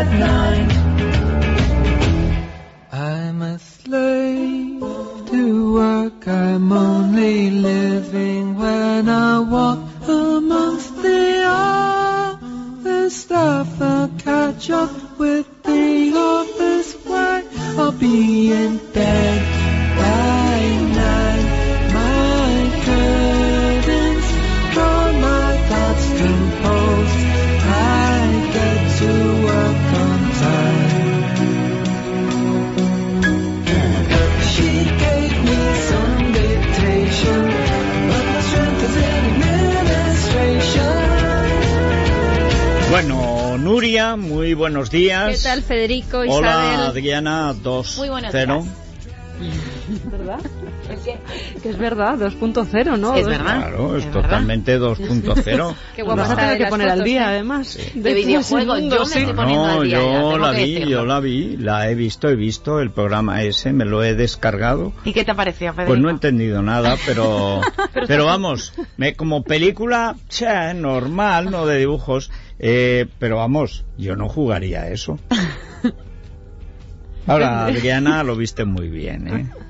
At nine. I'm a slave to work. I'm only living when I walk Muy buenos días. ¿Qué tal, Federico, Hola, Isabel? Adriana, 2 Muy buenos 0. días. ¿Verdad? Que es verdad, 2.0, ¿no? Es Dos- verdad. Claro, es Es totalmente 2.0. Qué Vamos guapa a tener que poner al fotos, día, ¿eh? además. Sí. De videojuegos, yo me sí. estoy poniendo No, al día, yo la vi, decirlo. yo la vi, la he visto, he visto el programa ese, me lo he descargado. ¿Y qué te pareció, Federico? Pues no he entendido nada, pero pero vamos, me, como película, che, normal, no de dibujos, eh, pero vamos, yo no jugaría eso. Ahora, Adriana, lo viste muy bien, ¿eh?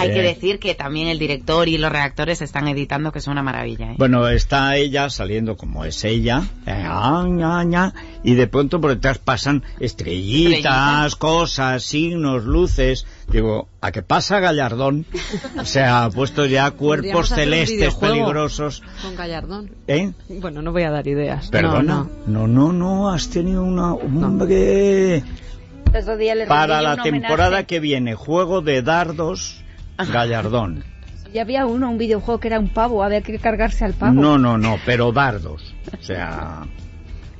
Hay que Eh. decir que también el director y los redactores están editando, que es una maravilla. ¿eh? Bueno, está ella saliendo como es ella, eh, ah, y de pronto por detrás pasan estrellitas, Estrellitas. cosas, signos, luces. Digo, ¿a qué pasa Gallardón? O sea, ha puesto ya cuerpos celestes peligrosos. Con Gallardón. ¿Eh? Bueno, no voy a dar ideas. Perdona. No, no. No, no, no, has tenido una... Hombre, para la temporada homenaje. que viene, juego de dardos, Gallardón. Ya había uno, un videojuego que era un pavo, había que cargarse al pavo. No, no, no, pero dardos. O sea...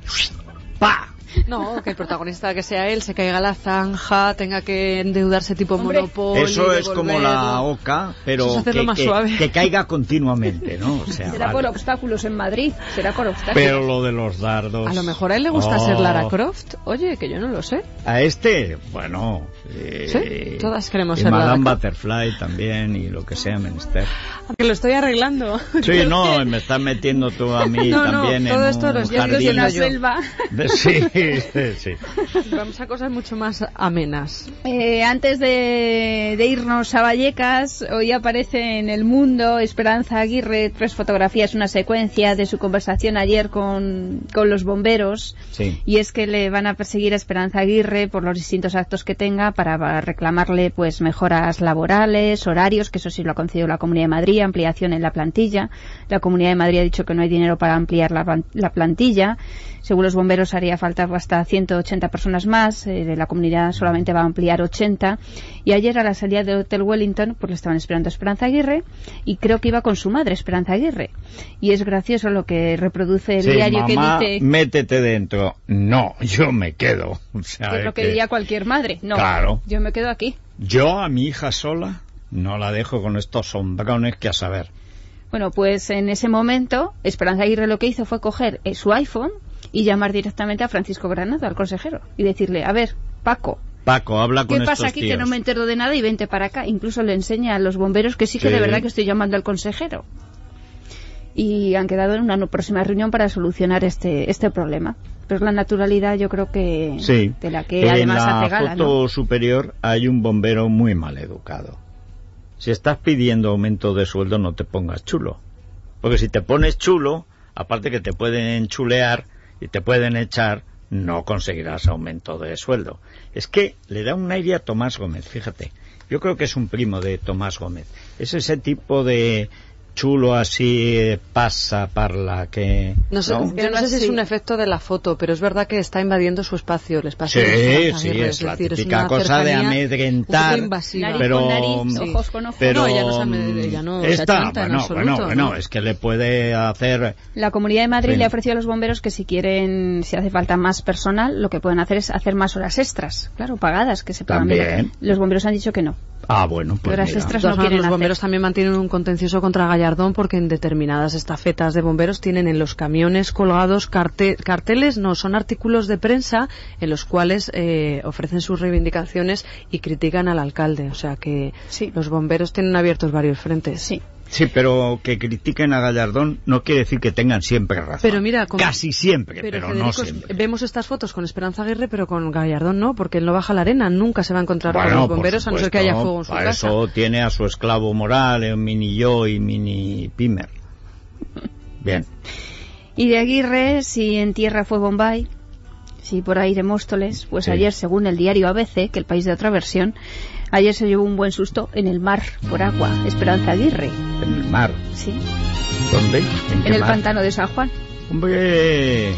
¡Pa! No, que el protagonista que sea él se caiga a la zanja, tenga que endeudarse tipo Hombre, Monopoly. Eso es como la oca, pero es hacerlo que, más que- suave. que caiga continuamente, ¿no? O sea, Será vale. por obstáculos en Madrid, será por obstáculos. Pero lo de los dardos... A lo mejor a él le gusta Oh. ser Lara Croft. Oye, que yo no lo sé. A este, bueno... eh, Sí, todas queremos y ser Lara Madame. Butterfly también y lo que sea menester. Que lo estoy arreglando. Sí, no, me estás metiendo tú a mí No, no, también todo en esto un jardín. en la selva. De- Sí, sí. Vamos a cosas mucho más amenas. Eh, antes de, de irnos a Vallecas, hoy aparece en El Mundo Esperanza Aguirre, tres fotografías, una secuencia de su conversación ayer con, con los bomberos. Sí. Y es que le van a perseguir a Esperanza Aguirre por los distintos actos que tenga para reclamarle pues mejoras laborales, horarios, que eso sí lo ha concedido la Comunidad de Madrid, ampliación en la plantilla. La Comunidad de Madrid ha dicho que no hay dinero para ampliar la, la plantilla. Según los bomberos haría falta hasta 180 personas más. eh, la comunidad solamente va a ampliar 80. Y ayer a la salida del Hotel Wellington pues le estaban esperando a Esperanza Aguirre y creo que iba con su madre, Esperanza Aguirre. Y es gracioso lo que reproduce el Sí, diario mamá, que dice... métete dentro. No, yo me quedo. O sea, es lo que que diría cualquier madre. No, Claro. yo me quedo aquí. Yo a mi hija sola no la dejo con estos sombrones que a saber. Bueno, pues en ese momento, Esperanza Aguirre lo que hizo fue coger eh, su iPhone y llamar directamente a Francisco Granado, al consejero, y decirle, a ver, Paco, Paco, habla con ¿qué pasa estos aquí tíos. que no me entero de nada y vente para acá? Incluso le enseña a los bomberos que sí que Sí. de verdad que estoy llamando al consejero. Y han quedado en una próxima reunión para solucionar este, este problema. Pero es la naturalidad, yo creo que Sí. de la que en además la hace gala, foto ¿no? superior hay un bombero muy mal educado. Si estás pidiendo aumento de sueldo, no te pongas chulo. Porque si te pones chulo, aparte que te pueden chulear y te pueden echar, no conseguirás aumento de sueldo. Es que le da un aire a Tomás Gómez, fíjate. Yo creo que es un primo de Tomás Gómez. Es ese tipo de chulo así, pasa, parla, que... No sé, ¿no? yo no sé si es un efecto de la foto, pero es verdad que está invadiendo su espacio, el espacio Sí, de Esperanza sí, es la decir, típica cosa de amedrentar, invasiva. Pero- con nariz, Sí. ojos con ojos. Pero No, se en bueno, absoluto, bueno, bueno, ¿no? es que le puede hacer La Comunidad de Madrid Sí. le ha ofrecido a los bomberos que si quieren, si hace falta más personal, lo que pueden hacer es hacer más horas extras, claro, pagadas, que se pagan bien. También. Los bomberos han dicho que no. Ah, bueno, pues Horas mira. extras no quieren los hacer. bomberos también mantienen un contencioso contra Gallardón porque en determinadas estafetas de bomberos tienen en los camiones colgados carte- carteles, no, son artículos de prensa en los cuales eh, ofrecen sus reivindicaciones y critican al alcalde. O sea que Sí. los bomberos tienen abiertos varios frentes. Sí. Sí, pero que critiquen a Gallardón no quiere decir que tengan siempre razón. Pero mira, casi siempre, pero, Pero, no siempre. vemos estas fotos con Esperanza Aguirre, pero con Gallardón no, porque él no baja la arena, nunca se va a encontrar con los bomberos a no ser que haya fuego en su para casa. eso tiene a su esclavo moral, eh, mini yo y mini Pimer. Bien. Y de Aguirre, si en tierra fue Bombay, si por aire Móstoles, pues Sí. ayer, según el diario ABC, que el país de otra versión, ayer se llevó un buen susto en el mar, por agua, Esperanza Aguirre. En el mar. Sí. ¿Dónde? ¿En, el mar? pantano de San Juan. ¡Hombre!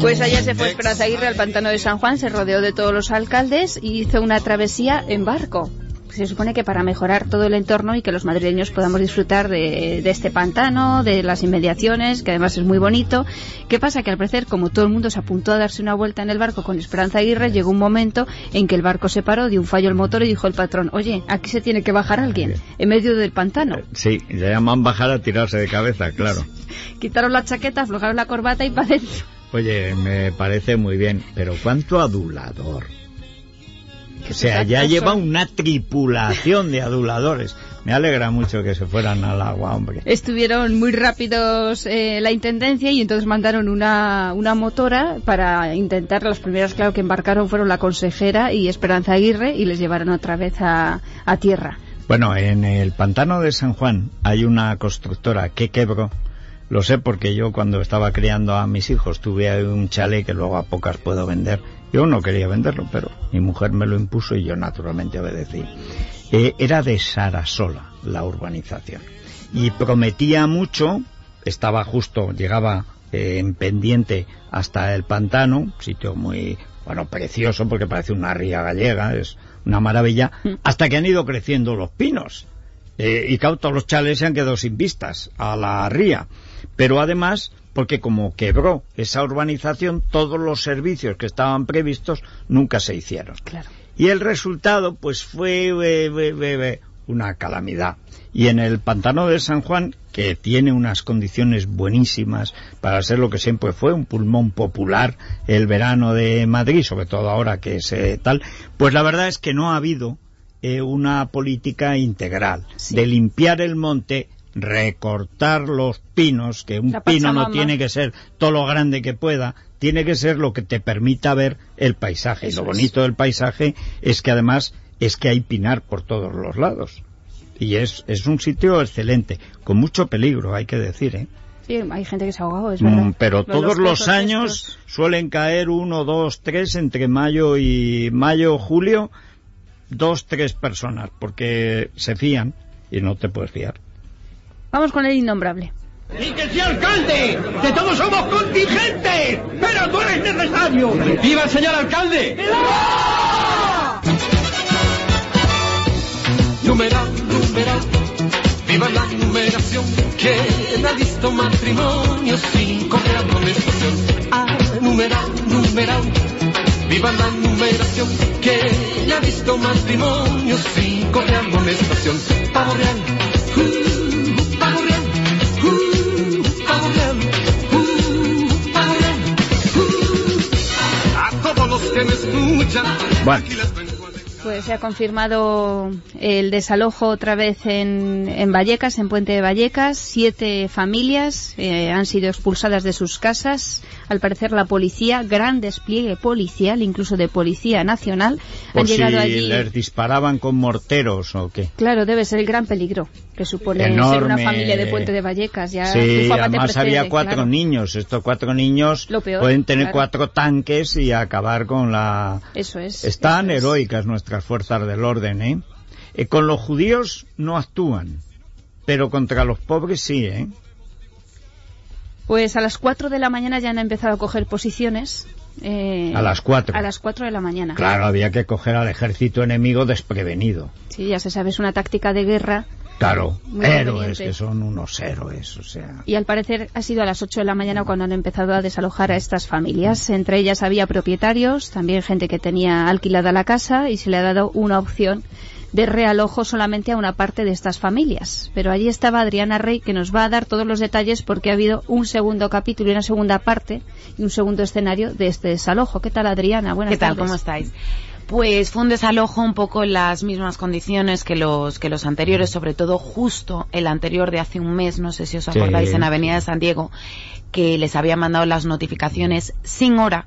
Pues ayer se fue Esperanza Aguirre al pantano de San Juan, se rodeó de todos los alcaldes y hizo una travesía en barco. Se supone que para mejorar todo el entorno y que los madrileños podamos disfrutar de, de este pantano, de las inmediaciones, que además es muy bonito. ¿Qué pasa? Que al parecer, como todo el mundo se apuntó a darse una vuelta en el barco con Esperanza Aguirre, llegó un momento en que el barco se paró, dio un fallo el motor y dijo el patrón, oye, aquí se tiene que bajar alguien, en medio del pantano. Sí, le llaman bajar a tirarse de cabeza, claro. Quitaron la chaqueta, aflojaron la corbata y para adentro. Oye, me parece muy bien, pero ¿cuánto adulador? O sea, ya lleva una tripulación de aduladores. Me alegra mucho que se fueran al agua, hombre. Estuvieron muy rápidos eh, la intendencia y entonces mandaron una, una motora para intentar. Las primeras, claro, que embarcaron fueron la consejera y Esperanza Aguirre y les llevaron otra vez a, a tierra. Bueno, en el pantano de San Juan hay una constructora que quebró. Lo sé porque yo cuando estaba criando a mis hijos tuve un chalet que luego a pocas puedo vender. Yo no quería venderlo, pero mi mujer me lo impuso y yo naturalmente obedecí. Eh, era de Sarasola la urbanización y prometía mucho. Estaba justo, llegaba eh, en pendiente hasta el pantano, sitio muy bueno precioso porque parece una ría gallega, es una maravilla, hasta que han ido creciendo los pinos. Eh, y todos los chales se han quedado sin vistas a la ría. Pero además, porque como quebró esa urbanización, todos los servicios que estaban previstos nunca se hicieron. Claro. Y el resultado, pues fue eh, una calamidad. Y en el pantano de San Juan, que tiene unas condiciones buenísimas para ser lo que siempre fue, un pulmón popular el verano de Madrid, sobre todo ahora que es eh, tal, pues la verdad es que no ha habido eh, una política integral Sí. de limpiar el monte, recortar los pinos, que un pino no tiene que ser todo lo grande que pueda, tiene que ser lo que te permita ver el paisaje. y lo es. bonito del paisaje es que además es que hay pinar por todos los lados. Y es, es un sitio excelente, con mucho peligro, hay que decir, ¿eh? Sí, hay gente que se ha ahogado, es Mm, verdad. pero todos los años estos- suelen caer uno, dos, tres entre mayo y mayo, julio, dos, tres personas, porque se fían y no te puedes fiar. Vamos con el innombrable. ¡Y que sea alcalde! ¡Que todos somos contingentes! ¡Pero tú eres necesario! ¡Viva el señor alcalde! Numeral, numeral, viva la numeración. ¿Quién ha visto matrimonio sin correr amonestación? Ah, numeral, numeral, viva la numeración. ¿Quién ha visto matrimonio sin correr amonestación? Pavo real, uh, Bueno. Pues es, se ha confirmado el desalojo otra vez en, en Vallecas, en Puente de Vallecas. Siete familias eh, han sido expulsadas de sus casas. Al parecer la policía, gran despliegue policial, incluso de policía nacional, Por han llegado si allí. les disparaban con morteros o qué. Claro, debe ser el gran peligro que supone ser una familia de Puente de Vallecas. Ya Sí, además había cuatro claro. niños. Estos cuatro niños peor, pueden tener claro. cuatro tanques y acabar con la... Eso es. Están eso es. heroicas nuestras fuerzas del orden, ¿eh? Eh, Con los judíos no actúan, pero contra los pobres sí, ¿eh? Pues a las 4 de la mañana ya han empezado a coger posiciones. eh, A las cuatro. A las 4 de la mañana. Claro, había que coger al ejército enemigo desprevenido. Sí, ya se sabe, es una táctica de guerra. Claro, Muy héroes, que son unos héroes, o sea... Y al parecer ha sido a las 8 de la mañana cuando han empezado a desalojar a estas familias. Entre ellas había propietarios, también gente que tenía alquilada la casa y se le ha dado una opción de realojo solamente a una parte de estas familias. Pero allí estaba Adriana Rey que nos va a dar todos los detalles porque ha habido un segundo capítulo y una segunda parte y un segundo escenario de este desalojo. ¿Qué tal Adriana? Buenas ¿Qué tal? tardes. ¿Cómo estáis? Pues fue un desalojo un poco en las mismas condiciones que los que los anteriores, sobre todo justo el anterior de hace un mes, no sé si os Sí. acordáis, en Avenida de San Diego, que les habían mandado las notificaciones sin hora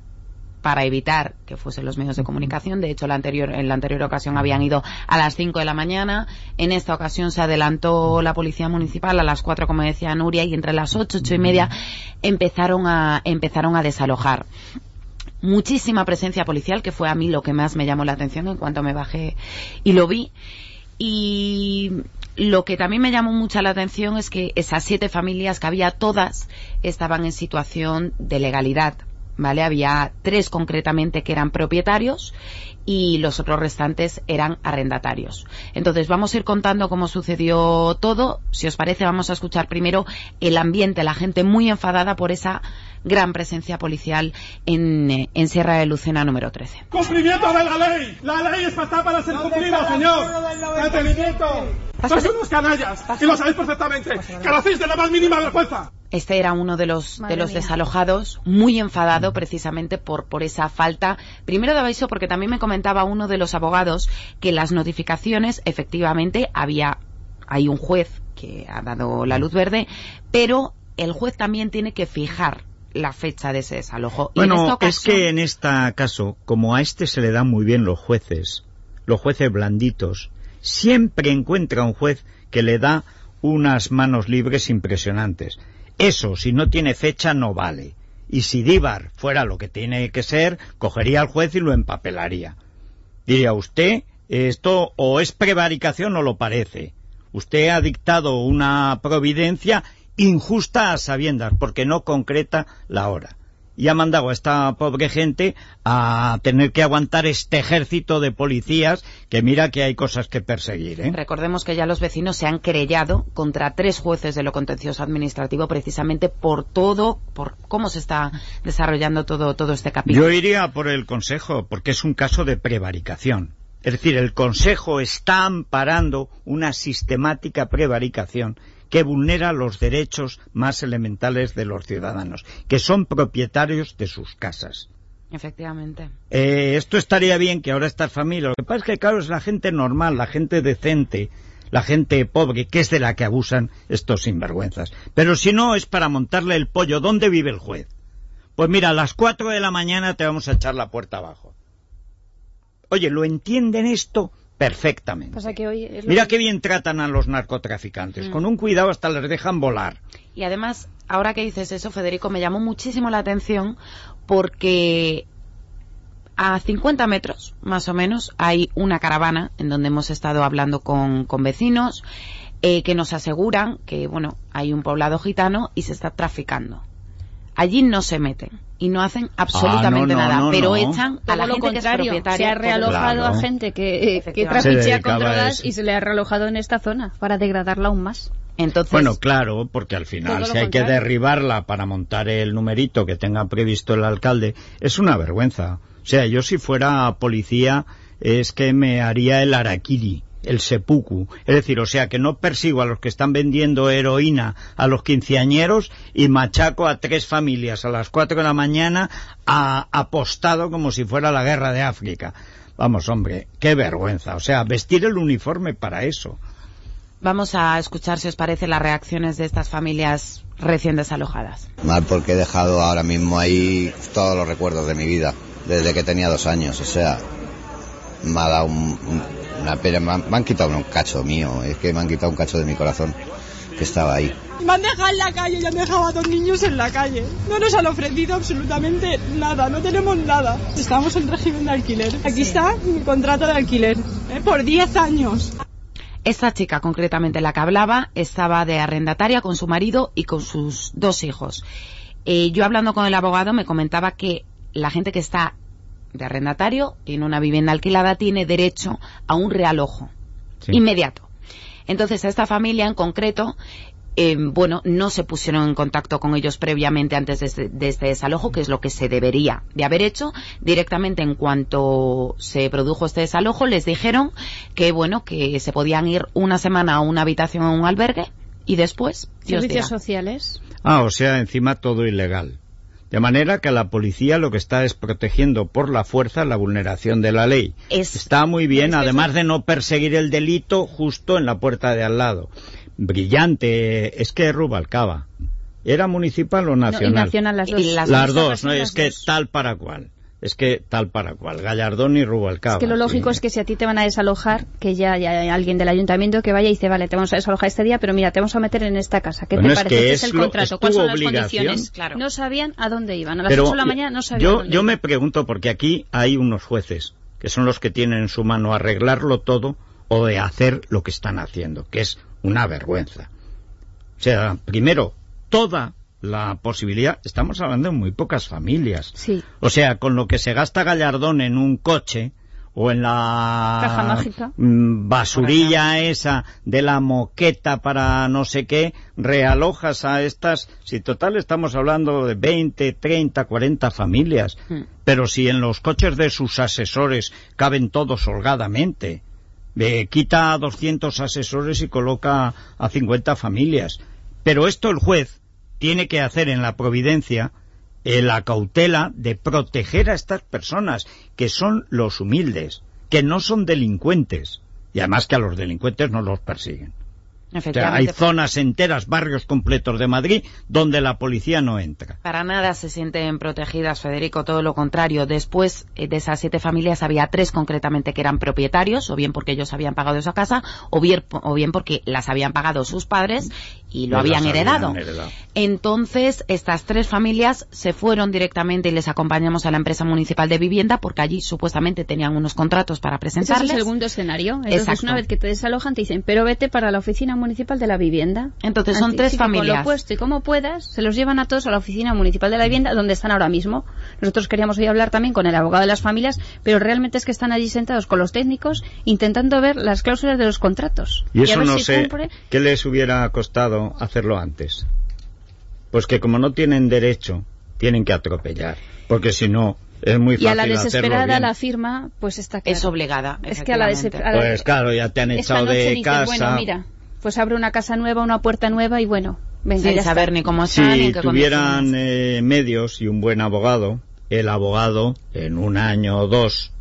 para evitar que fuesen los medios de comunicación. De hecho, la anterior, en la anterior ocasión habían ido a las 5 de la mañana. En esta ocasión se adelantó la policía municipal a las 4, como decía Nuria, y entre las 8, 8 y media empezaron a, empezaron a desalojar muchísima presencia policial, que fue a mí lo que más me llamó la atención en cuanto me bajé y lo vi. Y lo que también me llamó mucha la atención es que esas siete familias que había, todas estaban en situación de legalidad. ¿Vale? Había tres concretamente que eran propietarios y los otros restantes eran arrendatarios. Entonces vamos a ir contando cómo sucedió todo. Si os parece, vamos a escuchar primero el ambiente, la gente muy enfadada por esa gran presencia policial en, eh, en Sierra de Lucena número 13. ¡Cumplimiento de la ley! ¡La ley está para ser cumplida, señor! ¡Entendimiento! ¡Sois unos canallas! Y lo sabéis perfectamente. ¡Carecéis de la más mínima vergüenza! Este era uno de los, Madre de los mía. desalojados, muy enfadado precisamente por, por esa falta, primero de aviso porque también me comentaba uno de los abogados que las notificaciones efectivamente había, hay un juez que ha dado la luz verde, pero el juez también tiene que fijar la fecha de ese desalojo. Y en Bueno, esta es que en este caso, como a este se le dan muy bien los jueces, los jueces blanditos, siempre encuentra un juez que le da unas manos libres impresionantes. Eso, si no tiene fecha, no vale. Y si Díbar fuera lo que tiene que ser, cogería al juez y lo empapelaría. Diría usted, esto o es prevaricación o lo parece. Usted ha dictado una providencia injusta a sabiendas, porque no concreta la hora. Y ha mandado a esta pobre gente a tener que aguantar este ejército de policías que mira que hay cosas que perseguir, ¿eh? Recordemos que ya los vecinos se han querellado contra tres jueces de lo contencioso administrativo precisamente por todo, por cómo se está desarrollando todo, todo este capítulo. Yo iría por el Consejo, porque es un caso de prevaricación. Es decir, el Consejo está amparando una sistemática prevaricación que vulnera los derechos más elementales de los ciudadanos, que son propietarios de sus casas. Efectivamente. Eh, esto estaría bien que ahora estas familias... Lo que pasa es que, claro, es la gente normal, la gente decente, la gente pobre, que es de la que abusan estos sinvergüenzas. Pero si no, es para montarle el pollo. ¿Dónde vive el juez? Pues mira, a las cuatro de la mañana te vamos a echar la puerta abajo. Oye, ¿lo entienden esto? Perfectamente. Pasa que hoy es lo Mira que- qué bien tratan a los narcotraficantes. Mm. Con un cuidado hasta les dejan volar. Y además, ahora que dices eso, Federico, me llamó muchísimo la atención porque a 50 metros, más o menos, hay una caravana en donde hemos estado hablando con, con vecinos eh, que nos aseguran que, bueno, hay un poblado gitano y se está traficando. Allí no se meten y no hacen absolutamente Ah, no, no, nada, no, pero no. echan a Todo la lo gente que es contrario, propietaria. se ha realojado Claro. a gente que, que Efectivamente. Se trafichea con drogas y se le ha realojado en esta zona para degradarla aún más. Entonces, Bueno, claro, porque al final si hay que derribarla para montar el numerito que tenga previsto el alcalde, es una vergüenza. O sea, yo si fuera policía es que me haría el araquiri, el seppuku. Es decir, o sea, que no persigo a los que están vendiendo heroína a los quinceañeros y machaco a tres familias a las cuatro de la mañana a- apostado como si fuera la guerra de África. Vamos, hombre, qué vergüenza. O sea, vestir el uniforme para eso. Vamos a escuchar, si os parece, las reacciones de estas familias recién desalojadas. Mal porque he dejado ahora mismo ahí todos los recuerdos de mi vida, desde que tenía dos años. O sea, me ha dado un- un- una pena, me han, me han quitado un cacho mío, es que me han quitado un cacho de mi corazón que estaba ahí. Me han dejado en la calle y han dejado a dos niños en la calle. No nos han ofrecido absolutamente nada, no tenemos nada. Estamos en régimen de alquiler. Aquí está mi contrato de alquiler, ¿eh? por 10 años. Esta chica, concretamente la que hablaba, estaba de arrendataria con su marido y con sus dos hijos. Eh, yo hablando con el abogado me comentaba que la gente que está de arrendatario en una vivienda alquilada tiene derecho a un realojo Sí. inmediato. Entonces, a esta familia en concreto, eh, bueno, no se pusieron en contacto con ellos previamente antes de este, de este desalojo, que es lo que se debería de haber hecho. Directamente en cuanto se produjo este desalojo, les dijeron que, bueno, que se podían ir una semana a una habitación o un albergue y después, Servicios sociales. Ah, o sea, encima todo ilegal. De manera que la policía lo que está es protegiendo por la fuerza la vulneración de la ley. Es- Está muy bien, Es además eso- de no perseguir el delito justo en la puerta de al lado. Brillante. Es que Rubalcaba. ¿Era municipal o No, y nacional? nacional las dos. Y las Las dos dos, ¿no? las Es que tal para cual. Es que tal para cual. Gallardón y Rubalcaba. Es que lo lógico sí. es que si a ti te van a desalojar, que ya, ya hay alguien del ayuntamiento que vaya y dice, vale, te vamos a desalojar este día, pero mira, te vamos a meter en esta casa. ¿Qué Bueno, te es parece? que ¿Qué es es el lo- contrato? es ¿Cuáles son las condiciones? Claro. No sabían a dónde iban. A las Pero 8 de la mañana no sabían a yo, dónde yo me pregunto, porque aquí hay unos jueces que son los que tienen en su mano arreglarlo todo o de hacer lo que están haciendo, que es una vergüenza. O sea, primero, toda la posibilidad, estamos hablando de muy pocas familias. Sí. O sea, con lo que se gasta Gallardón en un coche o en la Caja mágica. mm, basurilla esa de la moqueta para no sé qué, realojas a estas, si total estamos hablando de 20, 30, 40 familias, Hmm. pero si en los coches de sus asesores caben todos holgadamente, eh, quita a 200 asesores y coloca a 50 familias. Pero esto el juez tiene que hacer en la providencia eh, la cautela de proteger a estas personas, que son los humildes, que no son delincuentes, y además que a los delincuentes no los persiguen. O sea, hay zonas enteras, barrios completos de Madrid, donde la policía no entra. Para nada se sienten protegidas, Federico, todo lo contrario. Después eh, de esas siete familias había tres concretamente que eran propietarios, o bien porque ellos habían pagado esa casa, o bien, o bien porque las habían pagado sus padres y lo habían heredado. habían heredado. Entonces, estas tres familias se fueron directamente y les acompañamos a la empresa municipal de vivienda porque allí supuestamente tenían unos contratos para Ese es presentarles. el segundo escenario. Entonces, Exacto. una vez que te desalojan, te dicen, pero vete para la oficina municipal de la vivienda. Entonces, son Así, tres sí que Con familias. lo puesto y como puedas, se los llevan a todos a la oficina municipal de la vivienda, donde están ahora mismo. Nosotros queríamos hoy hablar también con el abogado de las familias, pero realmente es que están allí sentados con los técnicos intentando ver las cláusulas de los contratos. Y eso ver no si sé cumple. qué les hubiera costado hacerlo antes. Pues que como no tienen derecho, tienen que atropellar. Porque si no, es muy fácil Y a la desesperada la firma, pues está claro. Es obligada. Es que a la desesperada... Pues claro, ya te han echado de dices, casa. bueno, mira, pues abre una casa nueva, una puerta nueva y bueno, venga, Sin ya saber está. ni cómo están ni si tuvieran eh, medios y un buen abogado, el abogado, en un año o dos,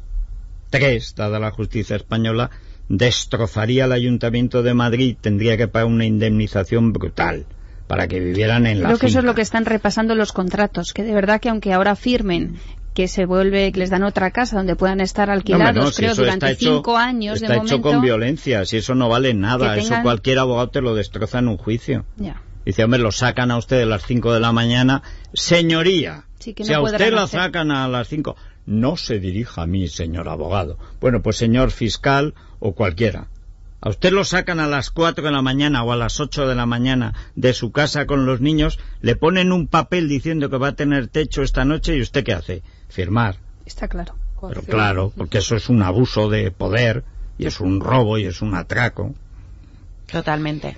tres, dada la justicia española, destrozaría el Ayuntamiento de Madrid, tendría que pagar una indemnización brutal para que vivieran en la Creo que eso es lo que están repasando los contratos, que de verdad que aunque ahora firmen que se vuelve, que les dan otra casa donde puedan estar alquilados, no, creo, durante hecho- cinco años está de hecho momento. con violencia, si eso no vale nada, eso cualquier abogado te lo destroza en un juicio. Ya. Dice, hombre, lo sacan a usted a las 5 de la mañana. Señoría, Sí, que no si a usted la hacer. sacan a las 5, no se dirija a mí, señor abogado. Bueno, pues señor fiscal o cualquiera. A usted lo sacan a las 4 de la mañana o a las 8 de la mañana de su casa con los niños, le ponen un papel diciendo que va a tener techo esta noche y usted qué hace? Firmar. Está claro. Pero claro, porque eso es un abuso de poder y es un robo y es un atraco. Totalmente.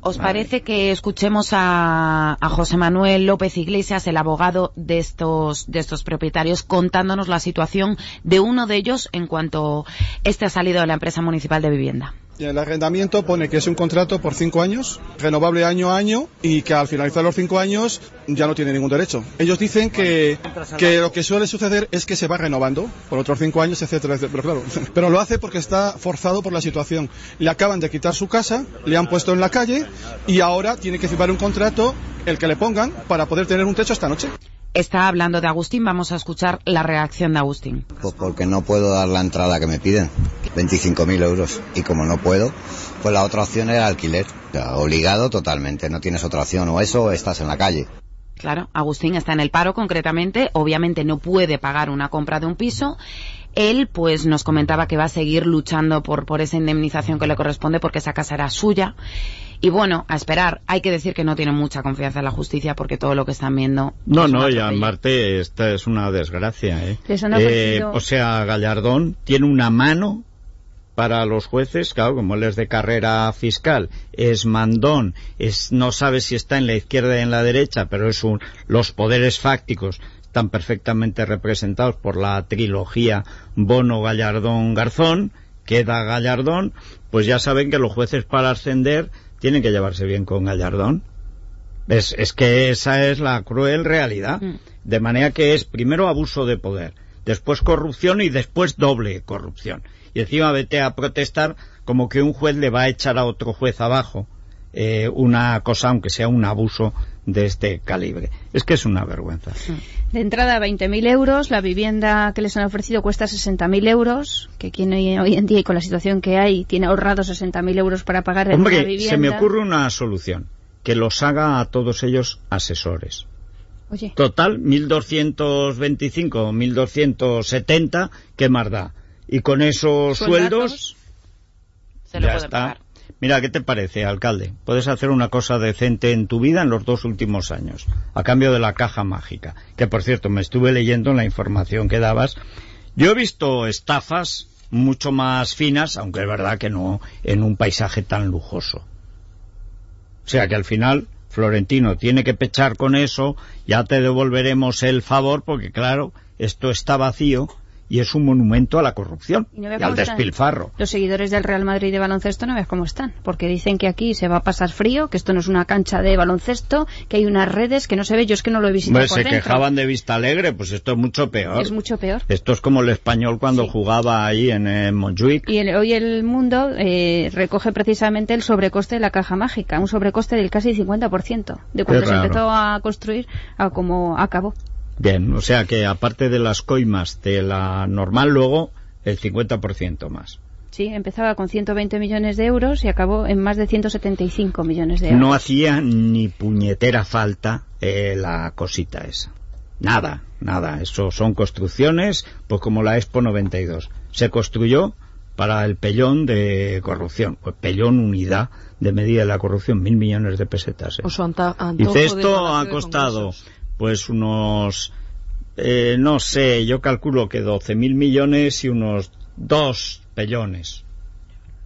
¿Os parece que escuchemos a, a José Manuel López Iglesias, el abogado de estos, de estos propietarios, contándonos la situación de uno de ellos en cuanto este ha salido de la empresa municipal de vivienda? Y el arrendamiento pone que es un contrato por cinco años, renovable año a año, y que al finalizar los cinco años ya no tiene ningún derecho. Ellos dicen que, que lo que suele suceder es que se va renovando por otros cinco años, etcétera, etcétera. Pero claro, pero lo hace porque está forzado por la situación. Le acaban de quitar su casa, le han puesto en la calle y ahora tiene que firmar un contrato, el que le pongan, para poder tener un techo esta noche. Está hablando de Agustín, vamos a escuchar la reacción de Agustín. Pues porque no puedo dar la entrada que me piden, 25.000 euros. Y como no puedo, pues la otra opción era alquiler. O sea, obligado totalmente, no tienes otra opción, o eso o estás en la calle. Claro, Agustín está en el paro concretamente, obviamente no puede pagar una compra de un piso. Él, pues, nos comentaba que va a seguir luchando por, por esa indemnización que le corresponde porque esa casa era suya. Y bueno, a esperar. Hay que decir que no tienen mucha confianza en la justicia porque todo lo que están viendo. No, no, y atropello. Marte, esta es una desgracia, ¿eh? Les han Eh, o sea, Gallardón tiene una mano para los jueces, claro, como él es de carrera fiscal, es mandón, es, no sabe si está en la izquierda y en la derecha, pero es un, los poderes fácticos están perfectamente representados por la trilogía Bono, Gallardón, Garzón, queda Gallardón, pues ya saben que los jueces para ascender tienen que llevarse bien con Gallardón. Es, es que esa es la cruel realidad. Mm. De manera que es primero abuso de poder, después corrupción y después doble corrupción. Y encima vete a protestar como que un juez le va a echar a otro juez abajo eh, una cosa, aunque sea un abuso de este calibre. Es que es una vergüenza. De entrada 20.000 euros, la vivienda que les han ofrecido cuesta 60.000 euros, que quien hoy, en día y con la situación que hay tiene ahorrado 60.000 euros para pagar en una Hombre, vivienda. se me ocurre una solución, que los haga a todos ellos asesores. Oye, Total, 1.225 o 1.270, ¿qué más da? Y con esos sueldos, Se lo ya está. pagar. Mira, ¿qué te parece, alcalde? Puedes hacer una cosa decente en tu vida en los dos últimos años, a cambio de la caja mágica. Que, por cierto, me estuve leyendo la información que dabas. Yo he visto estafas mucho más finas, aunque es verdad que no en un paisaje tan lujoso. O sea que al final Florentino tiene que pechar con eso, ya te devolveremos el favor, porque claro, esto está vacío y es un monumento a la corrupción Y no al están. despilfarro. los seguidores del Real Madrid de baloncesto no veas cómo están, porque dicen que aquí se va a pasar frío, que esto no es una cancha de baloncesto, que hay unas redes que no se ve, yo es que no lo he visitado Hombre, por se dentro. quejaban de Vista Alegre, pues esto es mucho peor. Es mucho peor. Esto es como el español cuando Sí. jugaba ahí en eh, Montjuic. Y el- hoy el mundo eh, recoge precisamente el sobrecoste de la caja mágica, un sobrecoste del casi 50% de cuando se empezó a construir a como acabó. Bien, o sea que aparte de las coimas de la normal, luego el 50% más. Sí, empezaba con 120 millones de euros y acabó en más de 175 millones de euros. No hacía ni puñetera falta eh, la cosita esa. Nada, nada. Eso son construcciones, pues como la Expo 92. Se construyó para el pellón de corrupción. Pues pellón unidad de medida de la corrupción, mil millones de pesetas. eh. O su anta- antojo Dice, de esto ha costado Congresos. Pues unos, eh, no sé, yo calculo que 12.000 millones y unos dos pellones.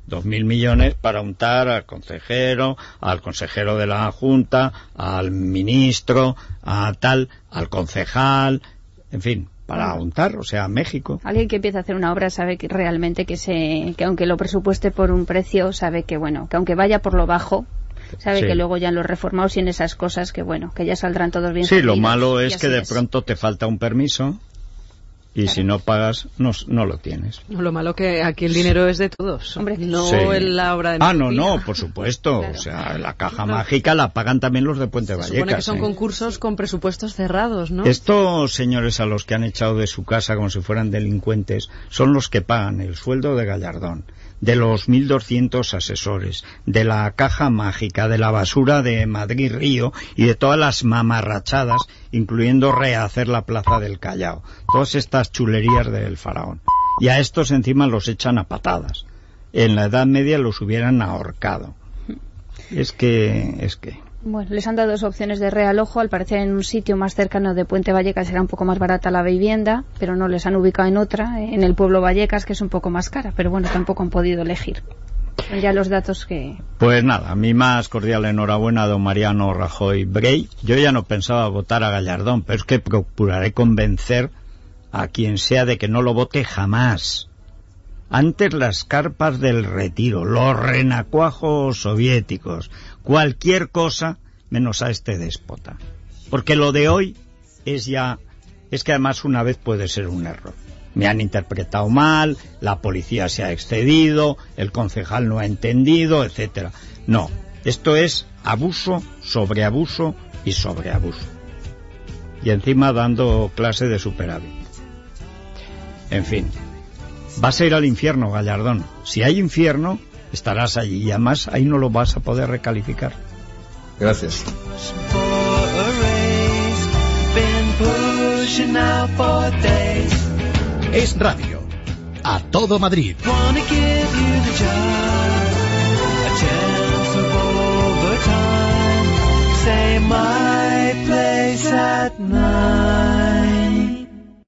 Dos mil millones para untar al consejero, al consejero de la Junta, al ministro, a tal, al concejal, en fin, para untar, o sea, México. Alguien que empieza a hacer una obra sabe que realmente que se que aunque lo presupueste por un precio, sabe que bueno, que aunque vaya por lo bajo, sabe Sí. que luego ya en los reformados y en esas cosas que bueno, que ya saldrán todos bien. Sí, lo malo es que de pronto te falta un permiso y si no pagas, no, no lo tienes. No, Lo malo que aquí el dinero es de todos. Hombre. no Sí. en la obra de Ah, no, no, por supuesto. Claro. O sea, la caja mágica la pagan también los de Puente Se supone Vallecas. que son ¿eh? concursos con presupuestos cerrados, ¿no? Estos señores a los que han echado de su casa como si fueran delincuentes son los que pagan el sueldo de Gallardón, de los 1.200 asesores, de la caja mágica, de la basura de Madrid Río y de todas las mamarrachadas, incluyendo rehacer la plaza del Callao. Todas estas chulerías del faraón. Y a estos encima los echan a patadas. En la Edad Media los hubieran ahorcado. Es que, es que. Bueno, les han dado dos opciones de realojo. Al parecer en un sitio más cercano de Puente Vallecas será un poco más barata la vivienda, pero no les han ubicado en otra, eh, en el pueblo Vallecas, que es un poco más cara. Pero bueno, tampoco han podido elegir. Son ya los datos que... Pues nada, mi más cordial enhorabuena a don Mariano Rajoy Brey. Yo ya no pensaba votar a Gallardón, pero es que procuraré convencer a quien sea de que no lo vote jamás. Antes las carpas del retiro, los renacuajos soviéticos, cualquier cosa menos a este déspota. Porque lo de hoy es ya, es que además una vez puede ser un error. Me han interpretado mal, la policía se ha excedido, el concejal no ha entendido, etcétera. No, esto es abuso sobre abuso y sobre abuso. Y encima dando clase de superávit. En fin, vas a ir al infierno, Gallardón. Si hay infierno, estarás allí y además ahí no lo vas a poder recalificar. Gracias. Es radio. A todo Madrid. Say my place at night.